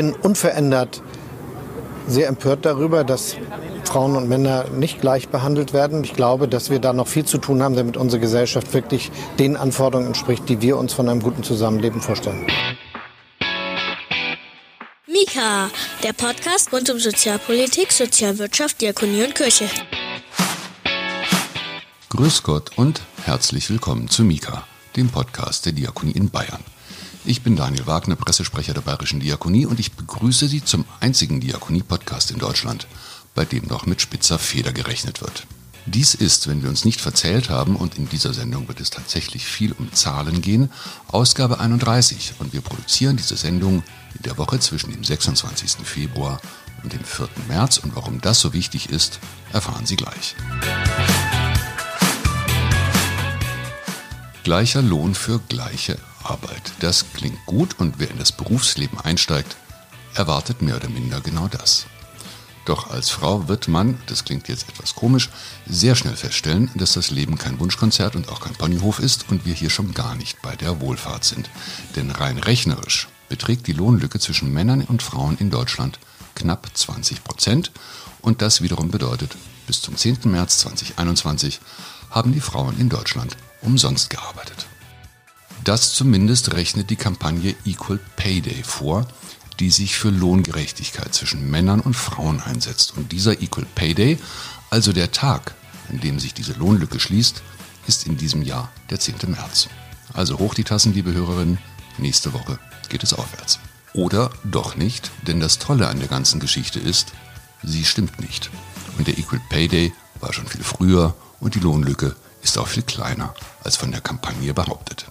bin unverändert sehr empört darüber, dass Frauen und Männer nicht gleich behandelt werden. Ich glaube, dass wir da noch viel zu tun haben, damit unsere Gesellschaft wirklich den Anforderungen entspricht, die wir uns von einem guten Zusammenleben vorstellen. Mika, der Podcast rund um Sozialpolitik, Sozialwirtschaft, Diakonie und Kirche. Grüß Gott und herzlich willkommen zu Mika, dem Podcast der Diakonie in Bayern. Ich bin Daniel Wagner, Pressesprecher der Bayerischen Diakonie und ich begrüße Sie zum einzigen Diakonie-Podcast in Deutschland, bei dem noch mit spitzer Feder gerechnet wird. Dies ist, wenn wir uns nicht verzählt haben, und in dieser Sendung wird es tatsächlich viel um Zahlen gehen, Ausgabe 31 und wir produzieren diese Sendung in der Woche zwischen dem 26. Februar und dem 4. März und warum das so wichtig ist, erfahren Sie gleich. Gleicher Lohn für gleiche Arbeit. Das klingt gut und wer in das Berufsleben einsteigt, erwartet mehr oder minder genau das. Doch als Frau wird man, das klingt jetzt etwas komisch, sehr schnell feststellen, dass das Leben kein Wunschkonzert und auch kein Ponyhof ist und wir hier schon gar nicht bei der Wohlfahrt sind. Denn rein rechnerisch beträgt die Lohnlücke zwischen Männern und Frauen in Deutschland knapp 20 Prozent und das wiederum bedeutet, bis zum 10. März 2021 haben die Frauen in Deutschland umsonst gearbeitet. Das zumindest rechnet die Kampagne Equal Pay Day vor, die sich für Lohngerechtigkeit zwischen Männern und Frauen einsetzt. Und dieser Equal Pay Day, also der Tag, an dem sich diese Lohnlücke schließt, ist in diesem Jahr der 10. März. Also hoch die Tassen, liebe Hörerinnen, nächste Woche geht es aufwärts. Oder doch nicht, denn das Tolle an der ganzen Geschichte ist, sie stimmt nicht. Und der Equal Pay Day war schon viel früher und die Lohnlücke ist auch viel kleiner als von der Kampagne behauptet.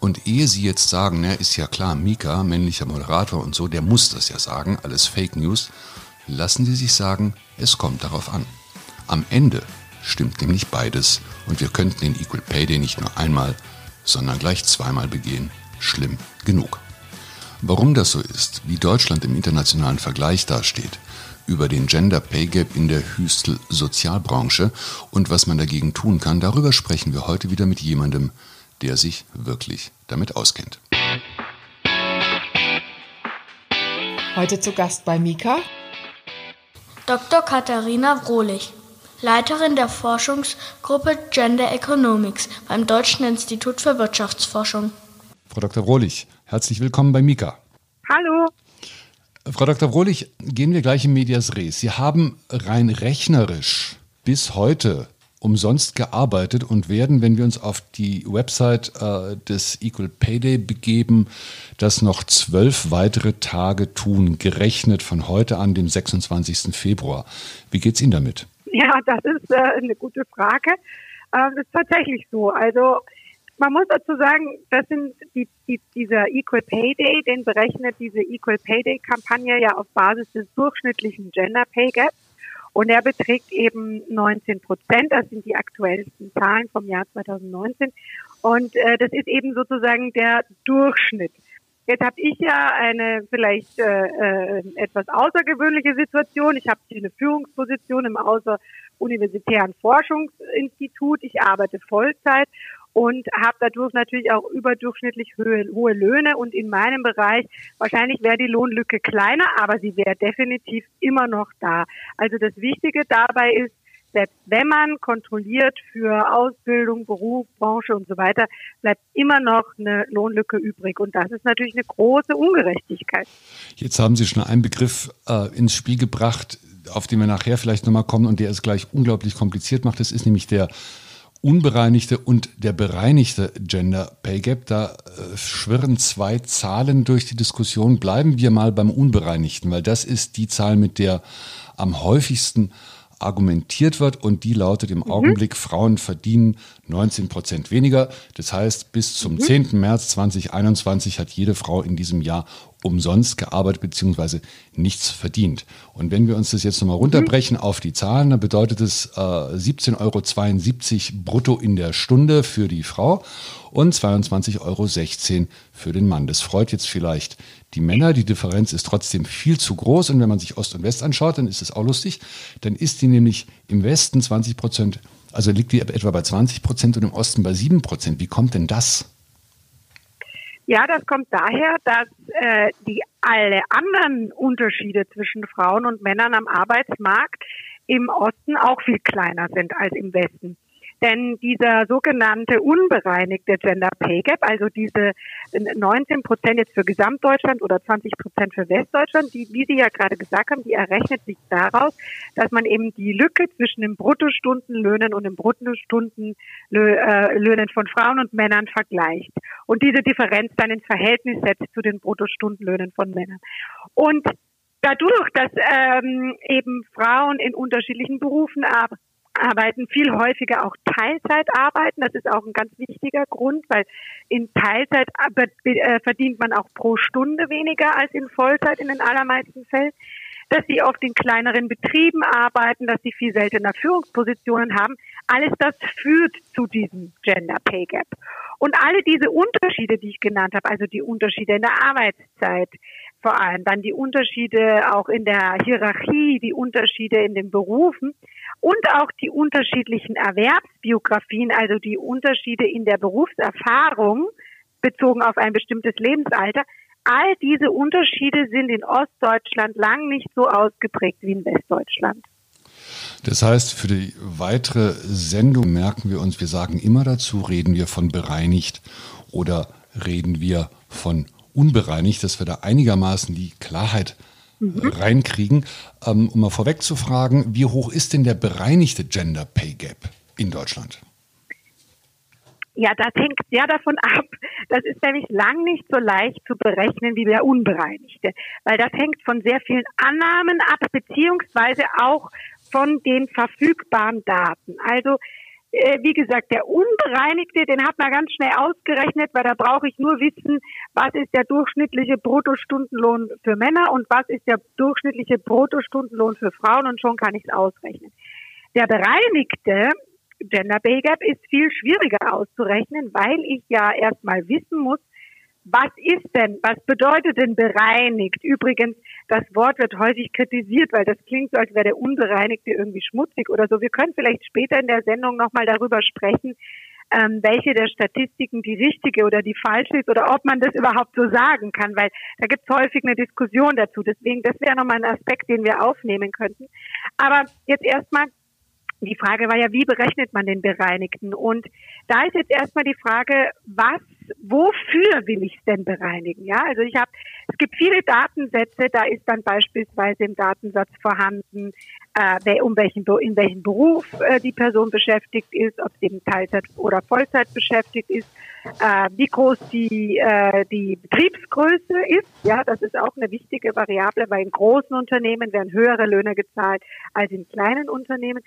Und ehe Sie jetzt sagen, na, ist ja klar, Mika, männlicher Moderator und so, der muss das ja sagen, alles Fake News, lassen Sie sich sagen, es kommt darauf an. Am Ende stimmt nämlich beides und wir könnten den Equal Pay Day nicht nur einmal, sondern gleich zweimal begehen. Schlimm genug. Warum das so ist, wie Deutschland im internationalen Vergleich dasteht, über den Gender Pay Gap in der Hüstel Sozialbranche und was man dagegen tun kann, darüber sprechen wir heute wieder mit jemandem, der sich wirklich damit auskennt. Heute zu Gast bei Mika Dr. Katharina Brohlich, Leiterin der Forschungsgruppe Gender Economics beim Deutschen Institut für Wirtschaftsforschung. Frau Dr. Brohlich, herzlich willkommen bei Mika. Hallo. Frau Dr. Brohlich, gehen wir gleich in Medias Res. Sie haben rein rechnerisch bis heute umsonst gearbeitet und werden, wenn wir uns auf die Website äh, des Equal Pay Day begeben, das noch zwölf weitere Tage tun, gerechnet von heute an, dem 26. Februar. Wie geht's Ihnen damit? Ja, das ist äh, eine gute Frage. Ähm, das ist tatsächlich so. Also man muss dazu sagen, das sind die, die, dieser Equal Pay Day, den berechnet diese Equal Pay Day Kampagne ja auf Basis des durchschnittlichen Gender Pay Gaps. Und er beträgt eben 19 Prozent. Das sind die aktuellsten Zahlen vom Jahr 2019. Und äh, das ist eben sozusagen der Durchschnitt. Jetzt habe ich ja eine vielleicht äh, äh, etwas außergewöhnliche Situation. Ich habe hier eine Führungsposition im außeruniversitären Forschungsinstitut. Ich arbeite Vollzeit und habe dadurch natürlich auch überdurchschnittlich hohe, Löhne. Und in meinem Bereich wahrscheinlich wäre die Lohnlücke kleiner, aber sie wäre definitiv immer noch da. Also das Wichtige dabei ist, selbst wenn man kontrolliert für Ausbildung, Beruf, Branche und so weiter, bleibt immer noch eine Lohnlücke übrig. Und das ist natürlich eine große Ungerechtigkeit. Jetzt haben Sie schon einen Begriff äh, ins Spiel gebracht, auf den wir nachher vielleicht nochmal kommen und der es gleich unglaublich kompliziert macht. Das ist nämlich der unbereinigte und der bereinigte Gender Pay Gap. Da äh, schwirren zwei Zahlen durch die Diskussion. Bleiben wir mal beim Unbereinigten, weil das ist die Zahl, mit der am häufigsten argumentiert wird und die lautet im mhm. Augenblick, Frauen verdienen 19 Prozent weniger. Das heißt, bis zum mhm. 10. März 2021 hat jede Frau in diesem Jahr umsonst gearbeitet bzw. nichts verdient. Und wenn wir uns das jetzt nochmal runterbrechen mhm. auf die Zahlen, dann bedeutet es äh, 17,72 Euro brutto in der Stunde für die Frau und 22,16 Euro für den Mann. Das freut jetzt vielleicht die Männer. Die Differenz ist trotzdem viel zu groß. Und wenn man sich Ost und West anschaut, dann ist es auch lustig. Dann ist die nämlich im Westen 20 Prozent, also liegt die etwa bei 20 Prozent und im Osten bei 7 Prozent. Wie kommt denn das? Ja, das kommt daher, dass äh, die alle anderen Unterschiede zwischen Frauen und Männern am Arbeitsmarkt im Osten auch viel kleiner sind als im Westen. Denn dieser sogenannte unbereinigte Gender Pay Gap, also diese 19 Prozent jetzt für Gesamtdeutschland oder 20 Prozent für Westdeutschland, die, wie Sie ja gerade gesagt haben, die errechnet sich daraus, dass man eben die Lücke zwischen den Bruttostundenlöhnen und den Bruttostundenlöhnen äh, von Frauen und Männern vergleicht und diese Differenz dann ins Verhältnis setzt zu den Bruttostundenlöhnen von Männern. Und dadurch, dass ähm, eben Frauen in unterschiedlichen Berufen arbeiten, arbeiten, viel häufiger auch Teilzeit arbeiten. Das ist auch ein ganz wichtiger Grund, weil in Teilzeit äh, verdient man auch pro Stunde weniger als in Vollzeit in den allermeisten Fällen. Dass sie oft in kleineren Betrieben arbeiten, dass sie viel seltener Führungspositionen haben. Alles das führt zu diesem Gender Pay Gap. Und alle diese Unterschiede, die ich genannt habe, also die Unterschiede in der Arbeitszeit, vor allem dann die Unterschiede auch in der Hierarchie, die Unterschiede in den Berufen, und auch die unterschiedlichen Erwerbsbiografien, also die Unterschiede in der Berufserfahrung bezogen auf ein bestimmtes Lebensalter, all diese Unterschiede sind in Ostdeutschland lang nicht so ausgeprägt wie in Westdeutschland. Das heißt, für die weitere Sendung merken wir uns, wir sagen immer dazu, reden wir von bereinigt oder reden wir von unbereinigt, dass wir da einigermaßen die Klarheit mhm. reinkriegen. Ähm, um mal vorweg zu fragen, wie hoch ist denn der bereinigte Gender Pay Gap in Deutschland? Ja, das hängt sehr davon ab. Das ist nämlich lang nicht so leicht zu berechnen wie der unbereinigte, weil das hängt von sehr vielen Annahmen ab, beziehungsweise auch von den verfügbaren Daten. Also äh, wie gesagt, der Unbereinigte, den hat man ganz schnell ausgerechnet, weil da brauche ich nur wissen, was ist der durchschnittliche Bruttostundenlohn für Männer und was ist der durchschnittliche Bruttostundenlohn für Frauen und schon kann ich es ausrechnen. Der bereinigte Gender Pay Gap ist viel schwieriger auszurechnen, weil ich ja erstmal wissen muss, was ist denn, was bedeutet denn bereinigt? Übrigens, das Wort wird häufig kritisiert, weil das klingt so, als wäre der Unbereinigte irgendwie schmutzig oder so. Wir können vielleicht später in der Sendung nochmal darüber sprechen, ähm, welche der Statistiken die richtige oder die falsche ist oder ob man das überhaupt so sagen kann, weil da gibt es häufig eine Diskussion dazu. Deswegen, das wäre nochmal ein Aspekt, den wir aufnehmen könnten. Aber jetzt erstmal die Frage war ja, wie berechnet man den Bereinigten? Und da ist jetzt erstmal die Frage, was, wofür will ich es denn bereinigen? Ja, also ich habe, es gibt viele Datensätze, da ist dann beispielsweise im Datensatz vorhanden, äh, um welchen, in welchem Beruf äh, die Person beschäftigt ist, ob sie Teilzeit oder Vollzeit beschäftigt ist, äh, wie groß die, äh, die Betriebsgröße ist. Ja, das ist auch eine wichtige Variable, weil in großen Unternehmen werden höhere Löhne gezahlt als in kleinen Unternehmen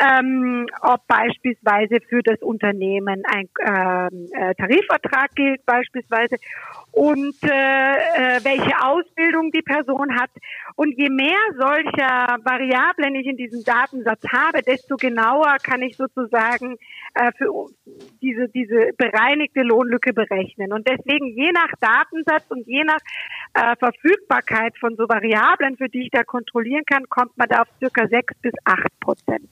ähm, ob beispielsweise für das Unternehmen ein ähm, äh, Tarifvertrag gilt beispielsweise und äh, äh, welche Ausbildung die Person hat. Und je mehr solcher Variablen ich in diesem Datensatz habe, desto genauer kann ich sozusagen äh, für diese, diese bereinigte Lohnlücke berechnen. Und deswegen je nach Datensatz und je nach äh, Verfügbarkeit von so Variablen, für die ich da kontrollieren kann, kommt man da auf circa sechs bis acht Prozent.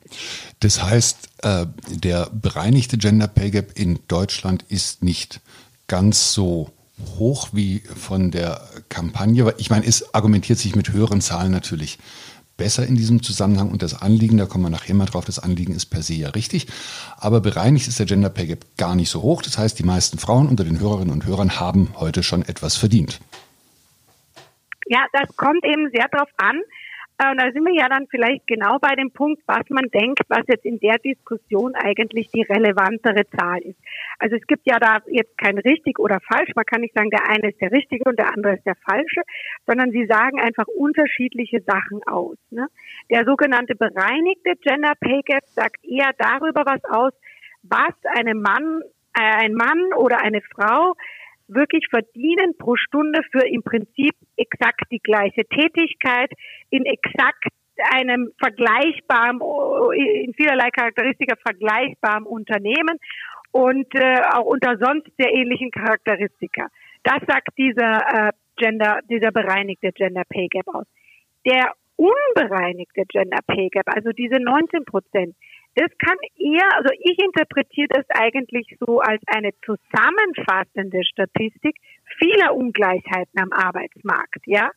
Das heißt, äh, der bereinigte Gender Pay Gap in Deutschland ist nicht ganz so hoch wie von der Kampagne. Ich meine, es argumentiert sich mit höheren Zahlen natürlich besser in diesem Zusammenhang und das Anliegen, da kommen wir nachher mal drauf, das Anliegen ist per se ja richtig, aber bereinigt ist der Gender Pay Gap gar nicht so hoch. Das heißt, die meisten Frauen unter den Hörerinnen und Hörern haben heute schon etwas verdient. Ja, das kommt eben sehr darauf an, und da sind wir ja dann vielleicht genau bei dem Punkt, was man denkt, was jetzt in der Diskussion eigentlich die relevantere Zahl ist. Also es gibt ja da jetzt kein richtig oder falsch. Man kann nicht sagen, der eine ist der richtige und der andere ist der falsche, sondern sie sagen einfach unterschiedliche Sachen aus. Ne? Der sogenannte bereinigte Gender Pay Gap sagt eher darüber was aus, was einem Mann, äh, ein Mann oder eine Frau wirklich verdienen pro Stunde für im Prinzip exakt die gleiche Tätigkeit in exakt einem vergleichbaren, in vielerlei Charakteristika vergleichbaren Unternehmen und äh, auch unter sonst sehr ähnlichen Charakteristika. Das sagt dieser äh, Gender, dieser bereinigte Gender Pay Gap aus. Der unbereinigte Gender Pay Gap, also diese 19 Prozent, das kann eher, also ich interpretiere das eigentlich so als eine zusammenfassende Statistik vieler Ungleichheiten am Arbeitsmarkt, ja.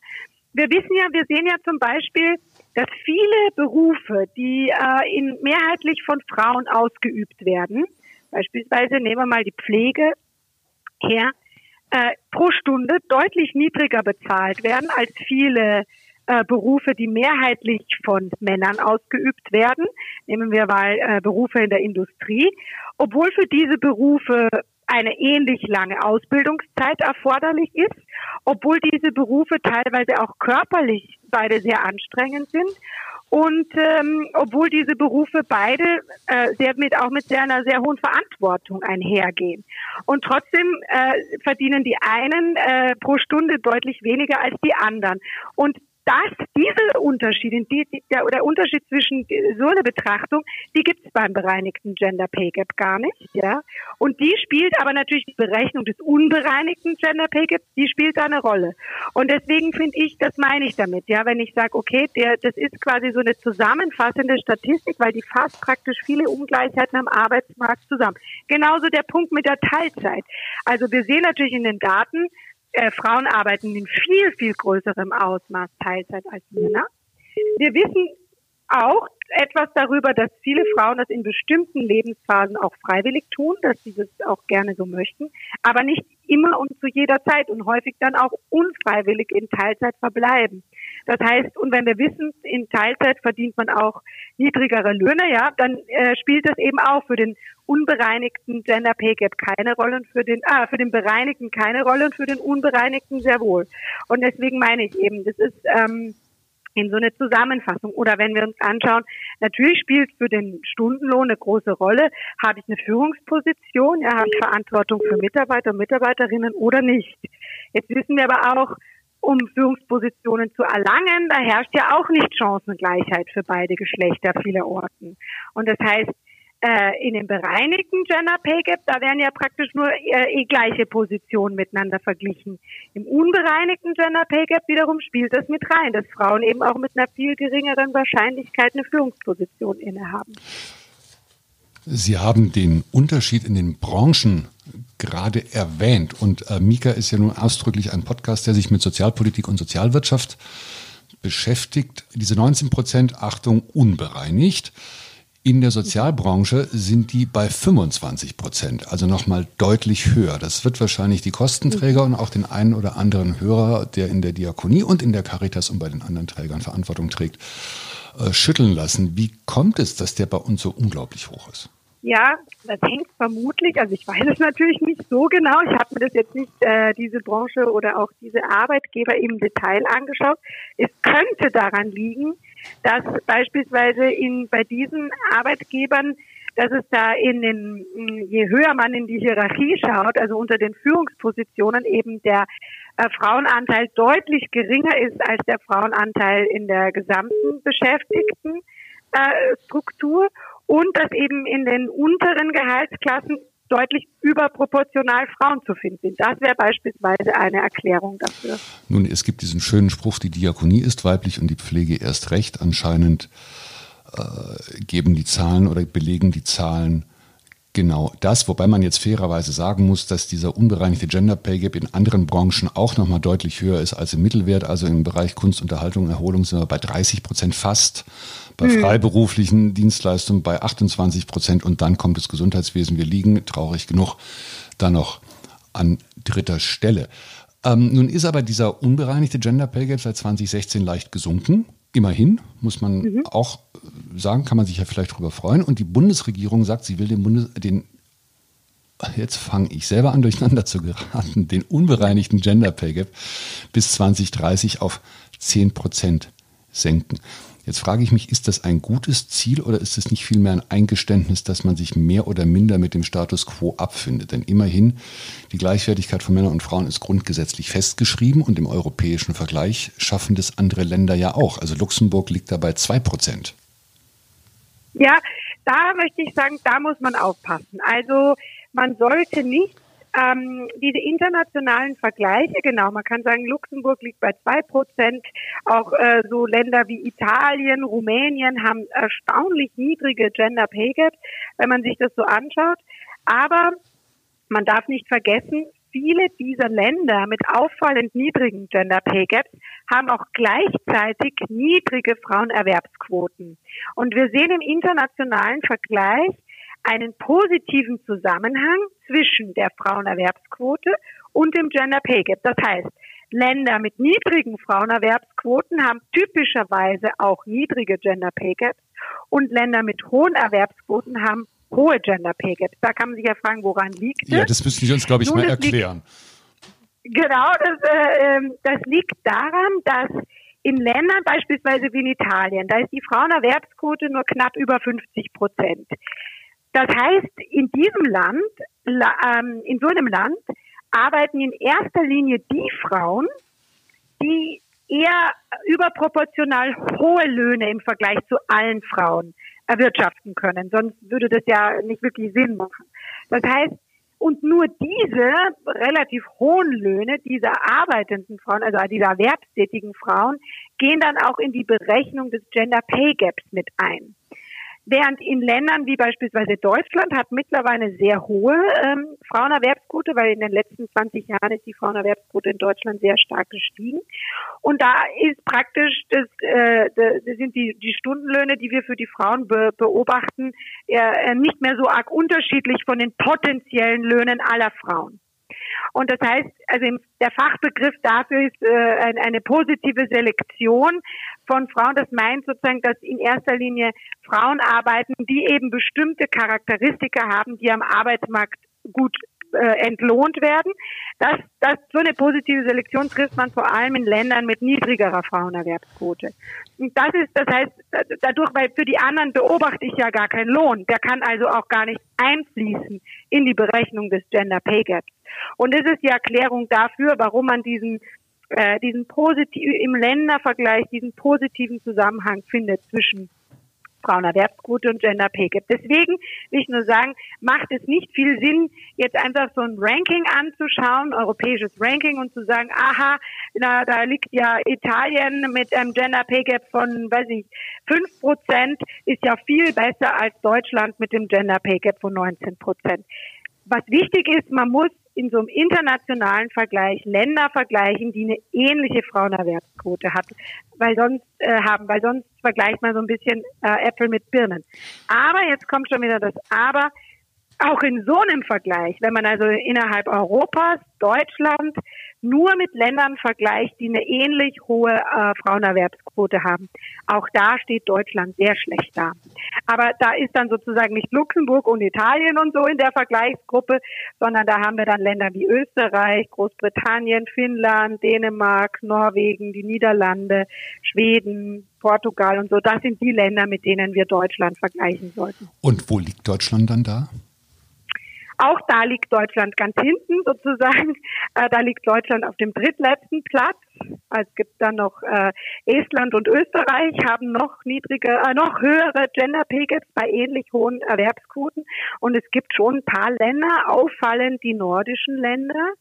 Wir wissen ja, wir sehen ja zum Beispiel, dass viele Berufe, die äh, in, mehrheitlich von Frauen ausgeübt werden, beispielsweise nehmen wir mal die Pflege her, äh, pro Stunde deutlich niedriger bezahlt werden als viele äh, Berufe, die mehrheitlich von Männern ausgeübt werden. Nehmen wir mal äh, Berufe in der Industrie. Obwohl für diese Berufe eine ähnlich lange Ausbildungszeit erforderlich ist, obwohl diese Berufe teilweise auch körperlich beide sehr anstrengend sind und ähm, obwohl diese Berufe beide äh, sehr mit auch mit sehr einer sehr hohen Verantwortung einhergehen. Und trotzdem äh, verdienen die einen äh, pro Stunde deutlich weniger als die anderen. Und das, diese Unterschiede, die, die, der, der Unterschied zwischen so einer Betrachtung, die gibt es beim bereinigten Gender Pay Gap gar nicht, ja. Und die spielt aber natürlich die Berechnung des unbereinigten Gender Pay Gaps, die spielt da eine Rolle. Und deswegen finde ich, das meine ich damit, ja, wenn ich sage, okay, der, das ist quasi so eine zusammenfassende Statistik, weil die fasst praktisch viele Ungleichheiten am Arbeitsmarkt zusammen. Genauso der Punkt mit der Teilzeit. Also wir sehen natürlich in den Daten, äh, Frauen arbeiten in viel, viel größerem Ausmaß Teilzeit als Männer. Wir wissen auch etwas darüber, dass viele Frauen das in bestimmten Lebensphasen auch freiwillig tun, dass sie das auch gerne so möchten, aber nicht immer und zu jeder Zeit und häufig dann auch unfreiwillig in Teilzeit verbleiben. Das heißt, und wenn wir wissen, in Teilzeit verdient man auch niedrigere Löhne, ja, dann äh, spielt das eben auch für den unbereinigten Gender Pay Gap keine Rolle und für den, ah, für den bereinigten keine Rolle und für den unbereinigten sehr wohl. Und deswegen meine ich eben, das ist ähm, in so eine Zusammenfassung. Oder wenn wir uns anschauen, natürlich spielt für den Stundenlohn eine große Rolle. Habe ich eine Führungsposition? Ja, habe ich Verantwortung für Mitarbeiter und Mitarbeiterinnen oder nicht? Jetzt wissen wir aber auch, um Führungspositionen zu erlangen, da herrscht ja auch nicht Chancengleichheit für beide Geschlechter vielerorten. Und das heißt, äh, in dem bereinigten Gender Pay Gap, da werden ja praktisch nur äh, eh gleiche Positionen miteinander verglichen. Im unbereinigten Gender Pay Gap wiederum spielt das mit rein, dass Frauen eben auch mit einer viel geringeren Wahrscheinlichkeit eine Führungsposition innehaben. Sie haben den Unterschied in den Branchen gerade erwähnt. Und äh, Mika ist ja nun ausdrücklich ein Podcast, der sich mit Sozialpolitik und Sozialwirtschaft beschäftigt. Diese 19 Prozent, Achtung, unbereinigt. In der Sozialbranche sind die bei 25 Prozent, also nochmal deutlich höher. Das wird wahrscheinlich die Kostenträger und auch den einen oder anderen Hörer, der in der Diakonie und in der Caritas und bei den anderen Trägern Verantwortung trägt, äh, schütteln lassen. Wie kommt es, dass der bei uns so unglaublich hoch ist? Ja, das hängt vermutlich, also ich weiß es natürlich nicht so genau. Ich habe mir das jetzt nicht, äh, diese Branche oder auch diese Arbeitgeber im Detail angeschaut. Es könnte daran liegen, dass beispielsweise in, bei diesen Arbeitgebern, dass es da in den, je höher man in die Hierarchie schaut, also unter den Führungspositionen eben der äh, Frauenanteil deutlich geringer ist als der Frauenanteil in der gesamten Beschäftigten äh, Struktur und dass eben in den unteren Gehaltsklassen deutlich überproportional Frauen zu finden sind. Das wäre beispielsweise eine Erklärung dafür. Nun, es gibt diesen schönen Spruch, die Diakonie ist weiblich und die Pflege erst recht. Anscheinend äh, geben die Zahlen oder belegen die Zahlen genau das, wobei man jetzt fairerweise sagen muss, dass dieser unbereinigte Gender Pay Gap in anderen Branchen auch nochmal deutlich höher ist als im Mittelwert. Also im Bereich Kunst, Unterhaltung, Erholung sind wir bei 30 Prozent fast bei mhm. freiberuflichen Dienstleistungen bei 28 Prozent und dann kommt das Gesundheitswesen. Wir liegen, traurig genug, da noch an dritter Stelle. Ähm, nun ist aber dieser unbereinigte Gender Pay Gap seit 2016 leicht gesunken. Immerhin, muss man mhm. auch sagen, kann man sich ja vielleicht darüber freuen. Und die Bundesregierung sagt, sie will den, Bundes, den jetzt fange ich selber an, durcheinander zu geraten, den unbereinigten Gender Pay Gap bis 2030 auf 10 Prozent senken. Jetzt frage ich mich, ist das ein gutes Ziel oder ist es nicht vielmehr ein Eingeständnis, dass man sich mehr oder minder mit dem Status quo abfindet? Denn immerhin, die Gleichwertigkeit von Männern und Frauen ist grundgesetzlich festgeschrieben und im europäischen Vergleich schaffen das andere Länder ja auch. Also Luxemburg liegt da bei zwei Prozent. Ja, da möchte ich sagen, da muss man aufpassen. Also man sollte nicht ähm, diese internationalen Vergleiche, genau, man kann sagen, Luxemburg liegt bei zwei Prozent. Auch äh, so Länder wie Italien, Rumänien haben erstaunlich niedrige Gender Pay Gap, wenn man sich das so anschaut. Aber man darf nicht vergessen, viele dieser Länder mit auffallend niedrigen Gender Pay Gaps haben auch gleichzeitig niedrige Frauenerwerbsquoten. Und wir sehen im internationalen Vergleich einen positiven Zusammenhang zwischen der Frauenerwerbsquote und dem Gender Pay Gap. Das heißt, Länder mit niedrigen Frauenerwerbsquoten haben typischerweise auch niedrige Gender Pay Gaps und Länder mit hohen Erwerbsquoten haben hohe Gender Pay Gaps. Da kann man sich ja fragen, woran liegt es? Ja, das müssen Sie uns, glaube ich, Nun, mal erklären. Liegt, genau, das, äh, ähm, das liegt daran, dass in Ländern beispielsweise wie in Italien, da ist die Frauenerwerbsquote nur knapp über 50 Prozent. Das heißt, in diesem Land, ähm, in so einem Land, arbeiten in erster Linie die Frauen, die eher überproportional hohe Löhne im Vergleich zu allen Frauen erwirtschaften können. Sonst würde das ja nicht wirklich Sinn machen. Das heißt, und nur diese relativ hohen Löhne dieser arbeitenden Frauen, also dieser erwerbstätigen Frauen, gehen dann auch in die Berechnung des Gender Pay Gaps mit ein. Während in Ländern wie beispielsweise Deutschland hat mittlerweile eine sehr hohe ähm, Frauenerwerbsquote, weil in den letzten 20 Jahren ist die Frauenerwerbsquote in Deutschland sehr stark gestiegen. Und da ist praktisch, das, äh, das sind die, die Stundenlöhne, die wir für die Frauen be beobachten, äh, nicht mehr so arg unterschiedlich von den potenziellen Löhnen aller Frauen. Und das heißt, also der Fachbegriff dafür ist äh, eine positive Selektion von Frauen. Das meint sozusagen, dass in erster Linie Frauen arbeiten, die eben bestimmte Charakteristika haben, die am Arbeitsmarkt gut äh, entlohnt werden. Das, das, so eine positive Selektion trifft man vor allem in Ländern mit niedrigerer Frauenerwerbsquote. Und das ist, das heißt, dadurch, weil für die anderen beobachte ich ja gar keinen Lohn. Der kann also auch gar nicht einfließen in die Berechnung des Gender Pay Gaps. Und das ist die Erklärung dafür, warum man diesen äh, diesen positiv im Ländervergleich diesen positiven Zusammenhang findet zwischen Frauenerwerbsquote und Gender Pay Gap. Deswegen will ich nur sagen, macht es nicht viel Sinn, jetzt einfach so ein Ranking anzuschauen, europäisches Ranking und zu sagen, aha, na, da liegt ja Italien mit einem Gender Pay Gap von, weiß ich, fünf Prozent, ist ja viel besser als Deutschland mit dem Gender Pay Gap von 19 Prozent. Was wichtig ist, man muss in so einem internationalen Vergleich Länder vergleichen, die eine ähnliche Frauenerwerbsquote hat, weil sonst äh, haben, weil sonst vergleicht man so ein bisschen äh, Äpfel mit Birnen. Aber jetzt kommt schon wieder das Aber. Auch in so einem Vergleich, wenn man also innerhalb Europas, Deutschland, nur mit Ländern vergleicht, die eine ähnlich hohe äh, Frauenerwerbsquote haben. Auch da steht Deutschland sehr schlecht da. Aber da ist dann sozusagen nicht Luxemburg und Italien und so in der Vergleichsgruppe, sondern da haben wir dann Länder wie Österreich, Großbritannien, Finnland, Dänemark, Norwegen, die Niederlande, Schweden, Portugal und so. Das sind die Länder, mit denen wir Deutschland vergleichen sollten. Und wo liegt Deutschland dann da? Auch da liegt Deutschland ganz hinten sozusagen. Äh, da liegt Deutschland auf dem drittletzten Platz. Es gibt dann noch äh, Estland und Österreich haben noch niedrige, äh, noch höhere Gender Pay Gaps bei ähnlich hohen Erwerbsquoten. Und es gibt schon ein paar Länder, auffallend die nordischen Länder,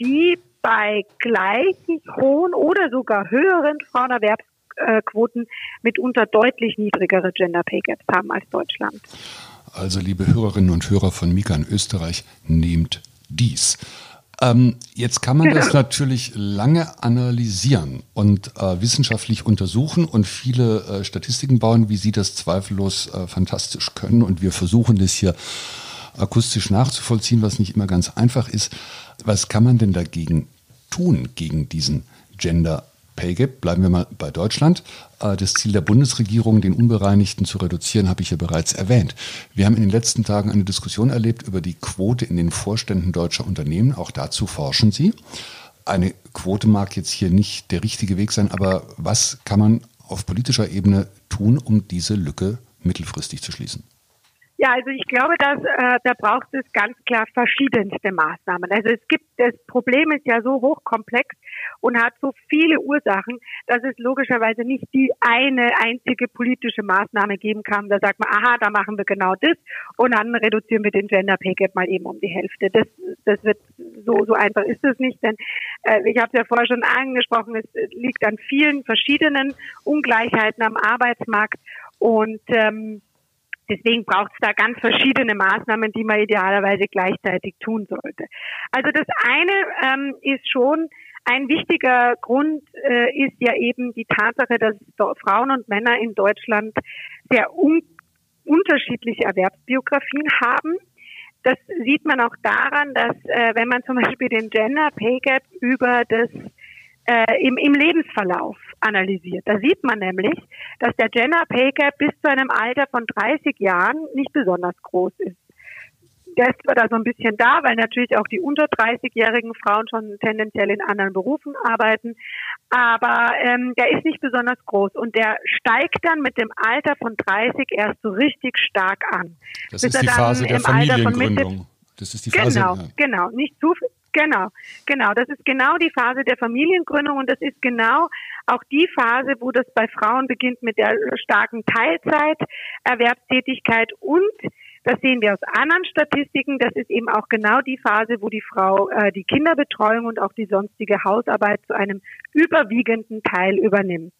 die bei gleich hohen oder sogar höheren Frauenerwerbsquoten mitunter deutlich niedrigere Gender Pay Gaps haben als Deutschland. Also, liebe Hörerinnen und Hörer von Mika in Österreich, nehmt dies. Ähm, jetzt kann man das natürlich lange analysieren und äh, wissenschaftlich untersuchen und viele äh, Statistiken bauen, wie Sie das zweifellos äh, fantastisch können. Und wir versuchen das hier akustisch nachzuvollziehen, was nicht immer ganz einfach ist. Was kann man denn dagegen tun, gegen diesen Gender Pay Gap, bleiben wir mal bei Deutschland. Äh, das Ziel der Bundesregierung, den Unbereinigten zu reduzieren, habe ich ja bereits erwähnt. Wir haben in den letzten Tagen eine Diskussion erlebt über die Quote in den Vorständen deutscher Unternehmen. Auch dazu forschen Sie. Eine Quote mag jetzt hier nicht der richtige Weg sein, aber was kann man auf politischer Ebene tun, um diese Lücke mittelfristig zu schließen? Ja, also ich glaube, dass äh, da braucht es ganz klar verschiedenste Maßnahmen. Also es gibt das Problem ist ja so hochkomplex und hat so viele Ursachen, dass es logischerweise nicht die eine einzige politische Maßnahme geben kann. Da sagt man, aha, da machen wir genau das und dann reduzieren wir den Gender Pay Gap mal eben um die Hälfte. Das, das wird so so einfach ist es nicht, denn äh, ich habe es ja vorher schon angesprochen, es liegt an vielen verschiedenen Ungleichheiten am Arbeitsmarkt und ähm, Deswegen braucht es da ganz verschiedene Maßnahmen, die man idealerweise gleichzeitig tun sollte. Also das eine ähm, ist schon, ein wichtiger Grund äh, ist ja eben die Tatsache, dass Frauen und Männer in Deutschland sehr un unterschiedliche Erwerbsbiografien haben. Das sieht man auch daran, dass äh, wenn man zum Beispiel den Gender Pay Gap über das äh, im, im Lebensverlauf analysiert. Da sieht man nämlich, dass der Gender Pay Gap bis zu einem Alter von 30 Jahren nicht besonders groß ist der ist zwar da so ein bisschen da, weil natürlich auch die unter 30-jährigen Frauen schon tendenziell in anderen Berufen arbeiten, aber ähm, der ist nicht besonders groß und der steigt dann mit dem Alter von 30 erst so richtig stark an. Das ist die Phase der Familiengründung. Das ist die Phase. Genau, genau, nicht zu Genau, genau. Das ist genau die Phase der Familiengründung und das ist genau auch die Phase, wo das bei Frauen beginnt mit der starken Teilzeit, Erwerbstätigkeit und das sehen wir aus anderen Statistiken. Das ist eben auch genau die Phase, wo die Frau äh, die Kinderbetreuung und auch die sonstige Hausarbeit zu einem überwiegenden Teil übernimmt.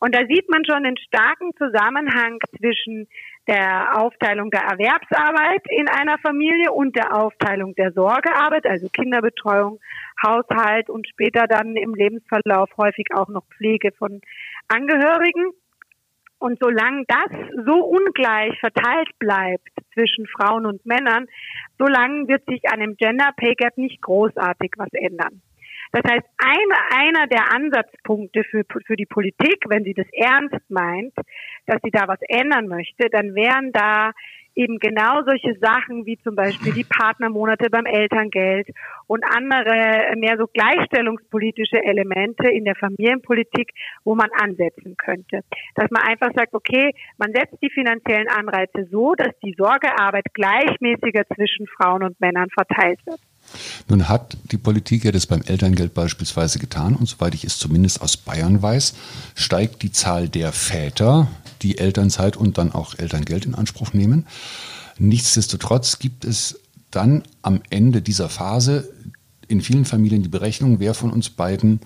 Und da sieht man schon einen starken Zusammenhang zwischen der Aufteilung der Erwerbsarbeit in einer Familie und der Aufteilung der Sorgearbeit, also Kinderbetreuung, Haushalt und später dann im Lebensverlauf häufig auch noch Pflege von Angehörigen. Und solange das so ungleich verteilt bleibt zwischen Frauen und Männern, solange wird sich an dem Gender Pay Gap nicht großartig was ändern. Das heißt, ein, einer der Ansatzpunkte für, für die Politik, wenn sie das ernst meint, dass sie da was ändern möchte, dann wären da eben genau solche Sachen wie zum Beispiel die Partnermonate beim Elterngeld und andere mehr so gleichstellungspolitische Elemente in der Familienpolitik, wo man ansetzen könnte. Dass man einfach sagt, okay, man setzt die finanziellen Anreize so, dass die Sorgearbeit gleichmäßiger zwischen Frauen und Männern verteilt wird. Nun hat die Politik ja das beim Elterngeld beispielsweise getan und soweit ich es zumindest aus Bayern weiß, steigt die Zahl der Väter, die Elternzeit und dann auch Elterngeld in Anspruch nehmen. Nichtsdestotrotz gibt es dann am Ende dieser Phase in vielen Familien die Berechnung, wer von uns beiden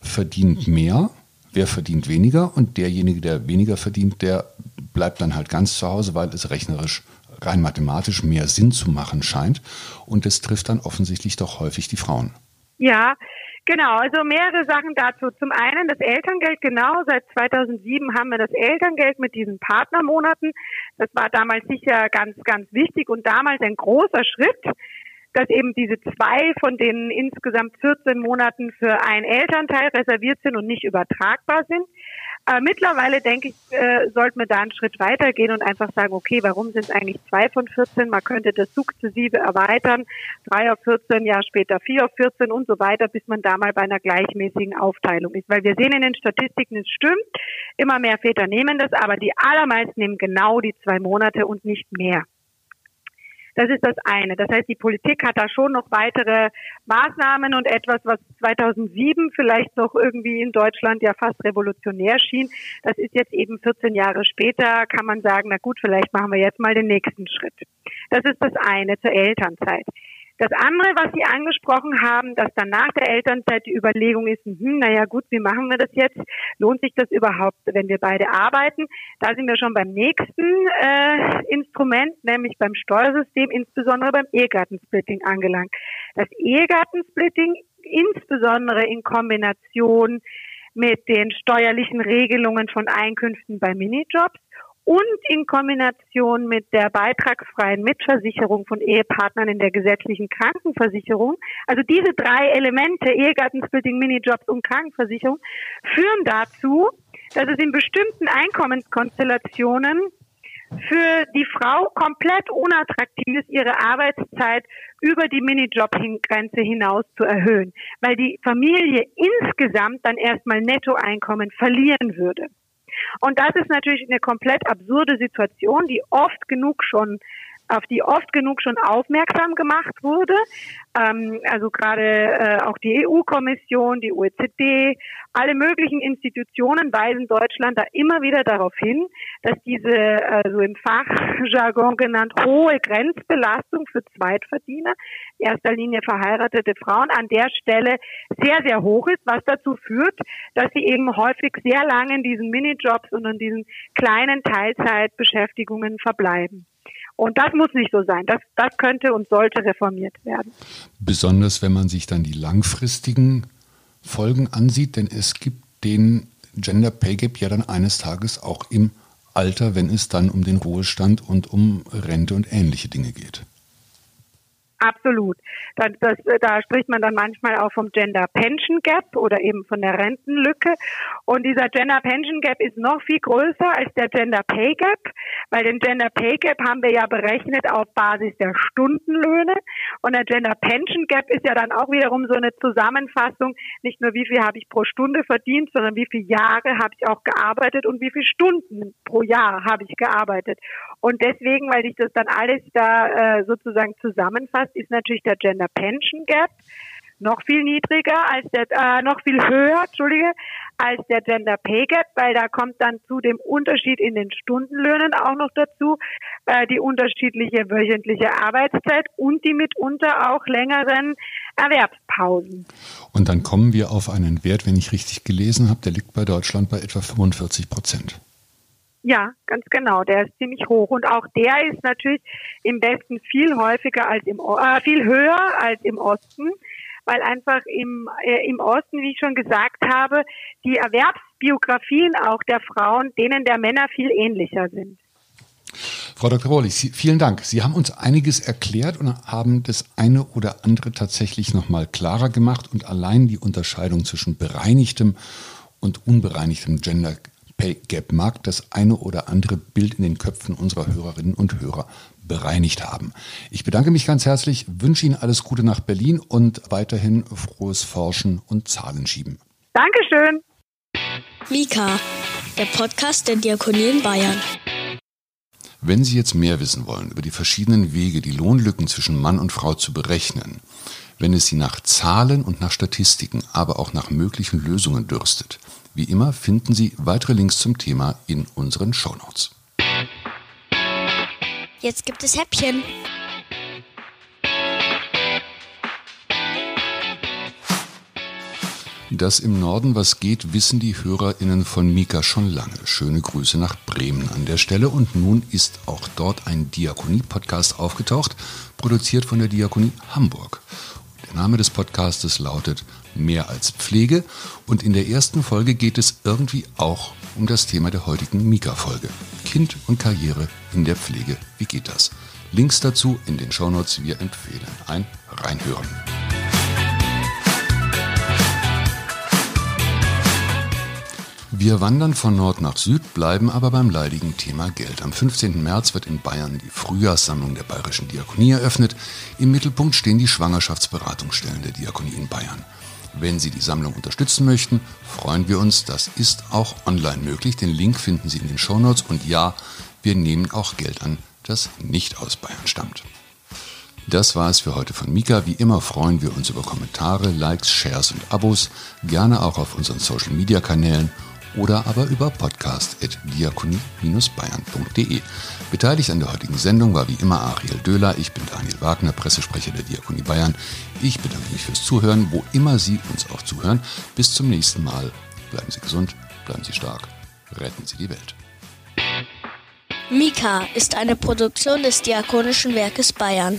verdient mehr, wer verdient weniger und derjenige, der weniger verdient, der bleibt dann halt ganz zu Hause, weil es rechnerisch rein mathematisch mehr Sinn zu machen scheint. Und es trifft dann offensichtlich doch häufig die Frauen. Ja, Genau, also mehrere Sachen dazu. Zum einen das Elterngeld, genau, seit 2007 haben wir das Elterngeld mit diesen Partnermonaten. Das war damals sicher ganz, ganz wichtig und damals ein großer Schritt, dass eben diese zwei von den insgesamt 14 Monaten für einen Elternteil reserviert sind und nicht übertragbar sind. Aber mittlerweile denke ich, äh, sollten wir da einen Schritt weitergehen und einfach sagen, okay, warum sind es eigentlich zwei von 14? Man könnte das sukzessive erweitern, drei auf 14, Jahr später vier auf 14 und so weiter, bis man da mal bei einer gleichmäßigen Aufteilung ist. Weil wir sehen in den Statistiken, es stimmt, immer mehr Väter nehmen das, aber die allermeisten nehmen genau die zwei Monate und nicht mehr. Das ist das eine. Das heißt, die Politik hat da schon noch weitere Maßnahmen und etwas, was 2007 vielleicht noch irgendwie in Deutschland ja fast revolutionär schien. Das ist jetzt eben 14 Jahre später, kann man sagen, na gut, vielleicht machen wir jetzt mal den nächsten Schritt. Das ist das eine zur Elternzeit. Das andere, was Sie angesprochen haben, dass dann nach der Elternzeit die Überlegung ist, hm, naja gut, wie machen wir das jetzt? Lohnt sich das überhaupt, wenn wir beide arbeiten? Da sind wir schon beim nächsten äh, Instrument, nämlich beim Steuersystem, insbesondere beim Ehegattensplitting angelangt. Das Ehegattensplitting, insbesondere in Kombination mit den steuerlichen Regelungen von Einkünften bei Minijobs und in Kombination mit der beitragsfreien Mitversicherung von Ehepartnern in der gesetzlichen Krankenversicherung, also diese drei Elemente, Ehegattensplitting, Minijobs und Krankenversicherung, führen dazu, dass es in bestimmten Einkommenskonstellationen für die Frau komplett unattraktiv ist, ihre Arbeitszeit über die Minijob-Grenze hinaus zu erhöhen, weil die Familie insgesamt dann erstmal Nettoeinkommen verlieren würde. Und das ist natürlich eine komplett absurde Situation, die oft genug schon auf die oft genug schon aufmerksam gemacht wurde. Ähm, also gerade äh, auch die EU-Kommission, die OECD, alle möglichen Institutionen weisen Deutschland da immer wieder darauf hin, dass diese, also im Fachjargon genannt, hohe Grenzbelastung für Zweitverdiener, in erster Linie verheiratete Frauen, an der Stelle sehr, sehr hoch ist, was dazu führt, dass sie eben häufig sehr lange in diesen Minijobs und in diesen kleinen Teilzeitbeschäftigungen verbleiben. Und das muss nicht so sein. Das, das könnte und sollte reformiert werden. Besonders wenn man sich dann die langfristigen Folgen ansieht, denn es gibt den Gender Pay Gap ja dann eines Tages auch im Alter, wenn es dann um den Ruhestand und um Rente und ähnliche Dinge geht. Absolut. Das, das, da spricht man dann manchmal auch vom Gender Pension Gap oder eben von der Rentenlücke. Und dieser Gender Pension Gap ist noch viel größer als der Gender Pay Gap, weil den Gender Pay Gap haben wir ja berechnet auf Basis der Stundenlöhne. Und der Gender Pension Gap ist ja dann auch wiederum so eine Zusammenfassung, nicht nur wie viel habe ich pro Stunde verdient, sondern wie viele Jahre habe ich auch gearbeitet und wie viele Stunden pro Jahr habe ich gearbeitet. Und deswegen, weil sich das dann alles da äh, sozusagen zusammenfasst, ist natürlich der Gender Pension Gap noch viel niedriger als der, äh, noch viel höher, Entschuldige, als der Gender Pay Gap, weil da kommt dann zu dem Unterschied in den Stundenlöhnen auch noch dazu, äh, die unterschiedliche wöchentliche Arbeitszeit und die mitunter auch längeren Erwerbspausen. Und dann kommen wir auf einen Wert, wenn ich richtig gelesen habe, der liegt bei Deutschland bei etwa 45 Prozent. Ja, ganz genau. Der ist ziemlich hoch und auch der ist natürlich im Westen viel häufiger als im äh, viel höher als im Osten, weil einfach im äh, im Osten, wie ich schon gesagt habe, die Erwerbsbiografien auch der Frauen denen der Männer viel ähnlicher sind. Frau Dr. Rohlich, vielen Dank. Sie haben uns einiges erklärt und haben das eine oder andere tatsächlich nochmal klarer gemacht und allein die Unterscheidung zwischen bereinigtem und unbereinigtem Gender Pay Gap mag das eine oder andere Bild in den Köpfen unserer Hörerinnen und Hörer bereinigt haben. Ich bedanke mich ganz herzlich, wünsche Ihnen alles Gute nach Berlin und weiterhin frohes Forschen und Zahlenschieben. Dankeschön. Mika, der Podcast der Diakonie in Bayern. Wenn Sie jetzt mehr wissen wollen über die verschiedenen Wege, die Lohnlücken zwischen Mann und Frau zu berechnen, wenn es Sie nach Zahlen und nach Statistiken, aber auch nach möglichen Lösungen dürstet, wie immer finden Sie weitere Links zum Thema in unseren Shownotes. Jetzt gibt es Häppchen. Dass im Norden was geht, wissen die HörerInnen von Mika schon lange. Schöne Grüße nach Bremen an der Stelle. Und nun ist auch dort ein Diakonie-Podcast aufgetaucht, produziert von der Diakonie Hamburg. Der Name des Podcastes lautet Mehr als Pflege und in der ersten Folge geht es irgendwie auch um das Thema der heutigen Mika-Folge. Kind und Karriere in der Pflege. Wie geht das? Links dazu in den Shownotes. Wir empfehlen ein Reinhören. Wir wandern von Nord nach Süd, bleiben aber beim leidigen Thema Geld. Am 15. März wird in Bayern die Frühjahrssammlung der Bayerischen Diakonie eröffnet. Im Mittelpunkt stehen die Schwangerschaftsberatungsstellen der Diakonie in Bayern. Wenn Sie die Sammlung unterstützen möchten, freuen wir uns. Das ist auch online möglich. Den Link finden Sie in den Shownotes. Und ja, wir nehmen auch Geld an, das nicht aus Bayern stammt. Das war es für heute von Mika. Wie immer freuen wir uns über Kommentare, Likes, Shares und Abos. Gerne auch auf unseren Social Media Kanälen oder aber über podcast.diakonie-bayern.de. Beteiligt an der heutigen Sendung war wie immer Ariel Döhler. Ich bin Daniel Wagner, Pressesprecher der Diakonie Bayern. Ich bedanke mich fürs Zuhören, wo immer Sie uns auch zuhören. Bis zum nächsten Mal. Bleiben Sie gesund, bleiben Sie stark, retten Sie die Welt. Mika ist eine Produktion des Diakonischen Werkes Bayern.